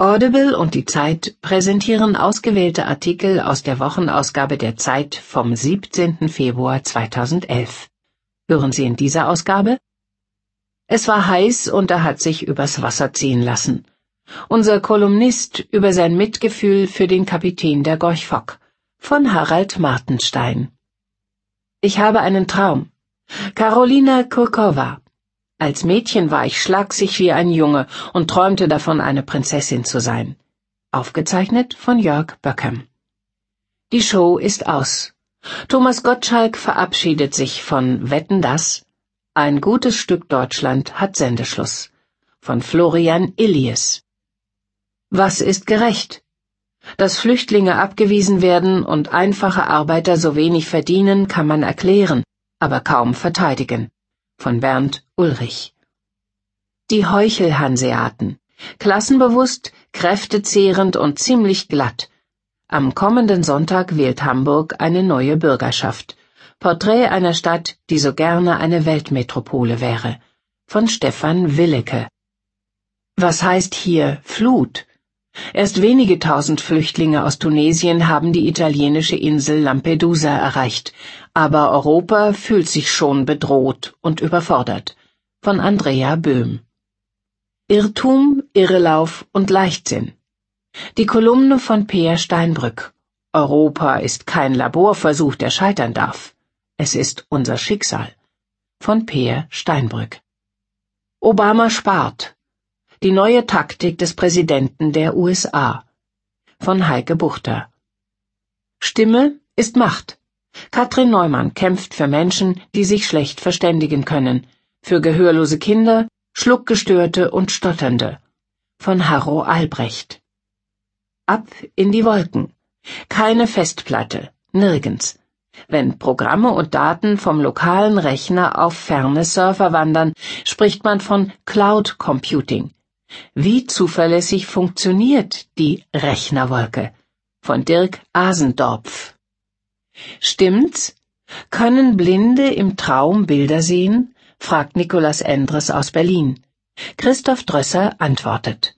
Audible und die Zeit präsentieren ausgewählte Artikel aus der Wochenausgabe der Zeit vom 17. Februar 2011. Hören Sie in dieser Ausgabe? Es war heiß und er hat sich übers Wasser ziehen lassen. Unser Kolumnist über sein Mitgefühl für den Kapitän der Gorch Fock von Harald Martenstein. Ich habe einen Traum. Carolina Kurkova. Als Mädchen war ich schlaksig wie ein Junge und träumte davon, eine Prinzessin zu sein. Aufgezeichnet von Jörg Böckem. Die Show ist aus. Thomas Gottschalk verabschiedet sich von Wetten das. Ein gutes Stück Deutschland hat Sendeschluss. Von Florian Illies. Was ist gerecht? Dass Flüchtlinge abgewiesen werden und einfache Arbeiter so wenig verdienen, kann man erklären, aber kaum verteidigen. Von Bernd Ulrich. Die Heuchelhanseaten. Klassenbewusst, kräftezehrend und ziemlich glatt. Am kommenden Sonntag wählt Hamburg eine neue Bürgerschaft. Porträt einer Stadt, die so gerne eine Weltmetropole wäre. Von Stefan Willeke. Was heißt hier Flut? Erst wenige tausend Flüchtlinge aus Tunesien haben die italienische Insel Lampedusa erreicht, aber Europa fühlt sich schon bedroht und überfordert. Von Andrea Böhm. Irrtum, Irrelauf und Leichtsinn. Die Kolumne von Peer Steinbrück. Europa ist kein Laborversuch, der scheitern darf. Es ist unser Schicksal. Von Peer Steinbrück. Obama spart. Die neue Taktik des Präsidenten der USA von Heike Buchter Stimme ist Macht. Katrin Neumann kämpft für Menschen, die sich schlecht verständigen können, für gehörlose Kinder, Schluckgestörte und Stotternde. Von Harro Albrecht. Ab in die Wolken. Keine Festplatte, nirgends. Wenn Programme und Daten vom lokalen Rechner auf ferne Server wandern, spricht man von Cloud Computing. Wie zuverlässig funktioniert die Rechnerwolke? Von Dirk Asendorpf. Stimmt's? Können Blinde im Traum Bilder sehen? fragt Nikolaus Endres aus Berlin. Christoph Drösser antwortet.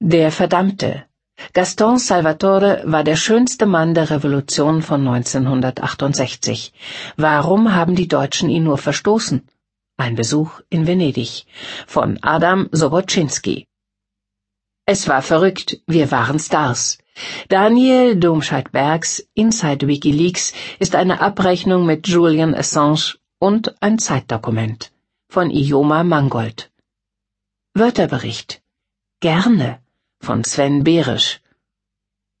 Der Verdammte. Gaston Salvatore war der schönste Mann der Revolution von 1968. Warum haben die Deutschen ihn nur verstoßen? Ein Besuch in Venedig von Adam Sobocinski. Es war verrückt, wir waren Stars. Daniel Domscheit-Bergs Inside WikiLeaks ist eine Abrechnung mit Julian Assange und ein Zeitdokument von Ioma Mangold. Wörterbericht Gerne von Sven Berisch.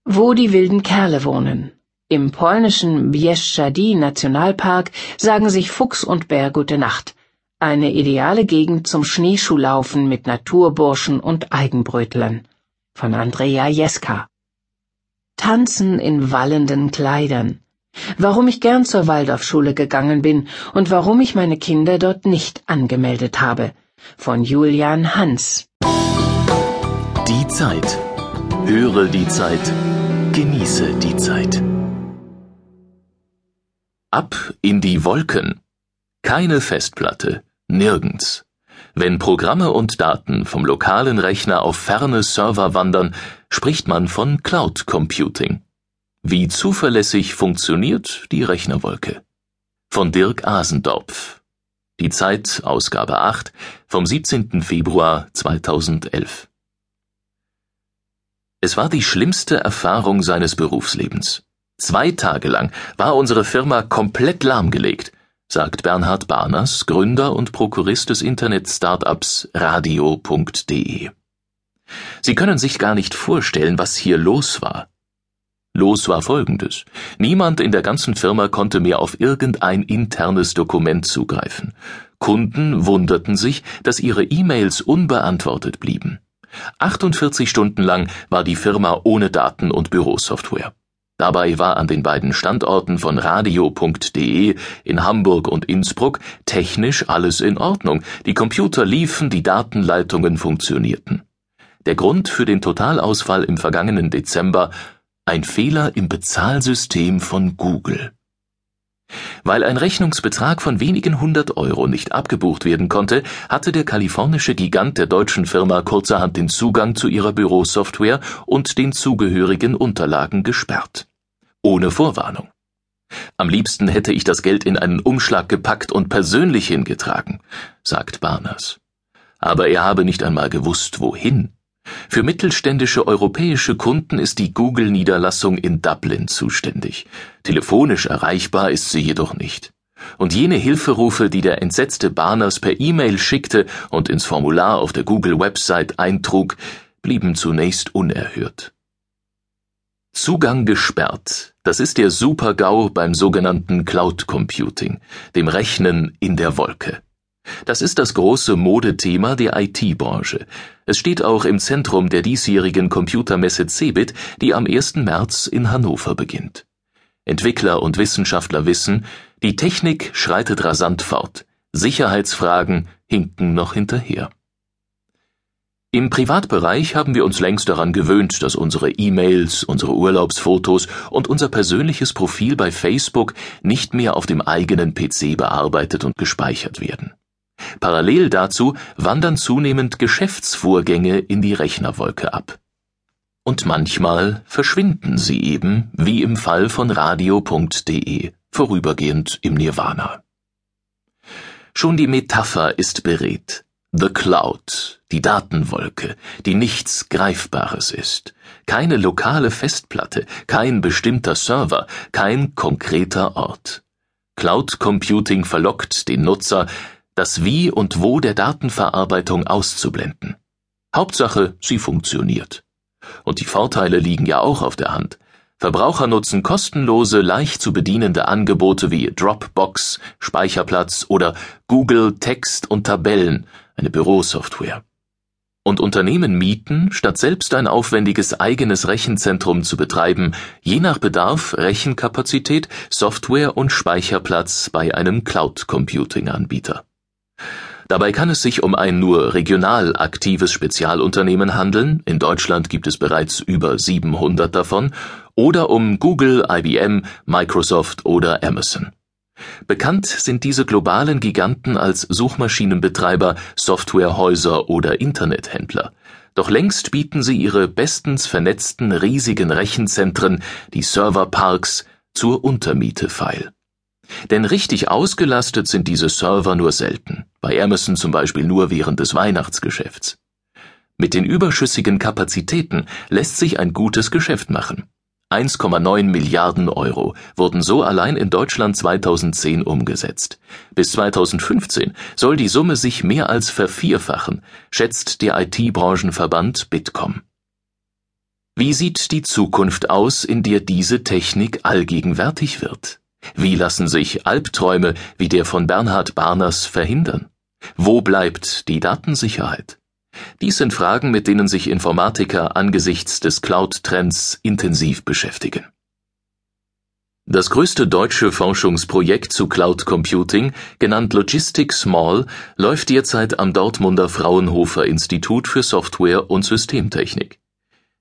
Wo die wilden Kerle wohnen. Im polnischen Bieszczady Nationalpark sagen sich Fuchs und Bär gute Nacht. Eine ideale Gegend zum Schneeschuhlaufen mit Naturburschen und Eigenbrötlern. Von Andrea Jeska. Tanzen in wallenden Kleidern. Warum ich gern zur Waldorfschule gegangen bin und warum ich meine Kinder dort nicht angemeldet habe. Von Julian Hans. Die Zeit. Höre die Zeit. Genieße die Zeit. Ab in die Wolken. Keine Festplatte Nirgends. Wenn Programme und Daten vom lokalen Rechner auf ferne Server wandern, spricht man von Cloud Computing. Wie zuverlässig funktioniert die Rechnerwolke? Von Dirk Asendorpf. Die Zeit, Ausgabe 8, vom 17. Februar 2011. Es war die schlimmste Erfahrung seines Berufslebens. Zwei Tage lang war unsere Firma komplett lahmgelegt sagt Bernhard Barners, Gründer und Prokurist des Internet-Startups radio.de. Sie können sich gar nicht vorstellen, was hier los war. Los war folgendes. Niemand in der ganzen Firma konnte mehr auf irgendein internes Dokument zugreifen. Kunden wunderten sich, dass ihre E-Mails unbeantwortet blieben. 48 Stunden lang war die Firma ohne Daten und Bürosoftware. Dabei war an den beiden Standorten von radio.de in Hamburg und Innsbruck technisch alles in Ordnung, die Computer liefen, die Datenleitungen funktionierten. Der Grund für den Totalausfall im vergangenen Dezember ein Fehler im Bezahlsystem von Google. Weil ein Rechnungsbetrag von wenigen hundert Euro nicht abgebucht werden konnte, hatte der kalifornische Gigant der deutschen Firma kurzerhand den Zugang zu ihrer Bürosoftware und den zugehörigen Unterlagen gesperrt. Ohne Vorwarnung. Am liebsten hätte ich das Geld in einen Umschlag gepackt und persönlich hingetragen, sagt Barners. Aber er habe nicht einmal gewusst, wohin. Für mittelständische europäische Kunden ist die Google-Niederlassung in Dublin zuständig. Telefonisch erreichbar ist sie jedoch nicht. Und jene Hilferufe, die der entsetzte Barners per E-Mail schickte und ins Formular auf der Google-Website eintrug, blieben zunächst unerhört. Zugang gesperrt, das ist der Super-GAU beim sogenannten Cloud Computing, dem Rechnen in der Wolke. Das ist das große Modethema der IT-Branche. Es steht auch im Zentrum der diesjährigen Computermesse CeBIT, die am 1. März in Hannover beginnt. Entwickler und Wissenschaftler wissen, die Technik schreitet rasant fort, Sicherheitsfragen hinken noch hinterher. Im Privatbereich haben wir uns längst daran gewöhnt, dass unsere E-Mails, unsere Urlaubsfotos und unser persönliches Profil bei Facebook nicht mehr auf dem eigenen PC bearbeitet und gespeichert werden. Parallel dazu wandern zunehmend Geschäftsvorgänge in die Rechnerwolke ab. Und manchmal verschwinden sie eben, wie im Fall von radio.de, vorübergehend im Nirvana. Schon die Metapher ist beredt. The Cloud, die Datenwolke, die nichts Greifbares ist. Keine lokale Festplatte, kein bestimmter Server, kein konkreter Ort. Cloud Computing verlockt den Nutzer, das Wie und Wo der Datenverarbeitung auszublenden. Hauptsache, sie funktioniert. Und die Vorteile liegen ja auch auf der Hand. Verbraucher nutzen kostenlose, leicht zu bedienende Angebote wie Dropbox, Speicherplatz oder Google Text und Tabellen, eine Bürosoftware. Und Unternehmen mieten, statt selbst ein aufwendiges eigenes Rechenzentrum zu betreiben, je nach Bedarf Rechenkapazität, Software und Speicherplatz bei einem Cloud Computing Anbieter. Dabei kann es sich um ein nur regional aktives Spezialunternehmen handeln, in Deutschland gibt es bereits über 700 davon, oder um Google, IBM, Microsoft oder Amazon. Bekannt sind diese globalen Giganten als Suchmaschinenbetreiber, Softwarehäuser oder Internethändler. Doch längst bieten sie ihre bestens vernetzten riesigen Rechenzentren, die Serverparks, zur Untermiete feil. Denn richtig ausgelastet sind diese Server nur selten, bei Amazon zum Beispiel nur während des Weihnachtsgeschäfts. Mit den überschüssigen Kapazitäten lässt sich ein gutes Geschäft machen. 1,9 Milliarden Euro wurden so allein in Deutschland 2010 umgesetzt. Bis 2015 soll die Summe sich mehr als vervierfachen, schätzt der IT-Branchenverband Bitkom. Wie sieht die Zukunft aus, in der diese Technik allgegenwärtig wird? Wie lassen sich Albträume wie der von Bernhard Barners verhindern? Wo bleibt die Datensicherheit? Dies sind Fragen, mit denen sich Informatiker angesichts des Cloud-Trends intensiv beschäftigen. Das größte deutsche Forschungsprojekt zu Cloud Computing, genannt Logistic Small, läuft derzeit am Dortmunder Fraunhofer Institut für Software und Systemtechnik.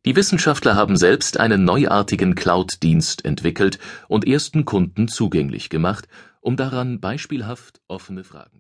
Die Wissenschaftler haben selbst einen neuartigen Cloud-Dienst entwickelt und ersten Kunden zugänglich gemacht, um daran beispielhaft offene Fragen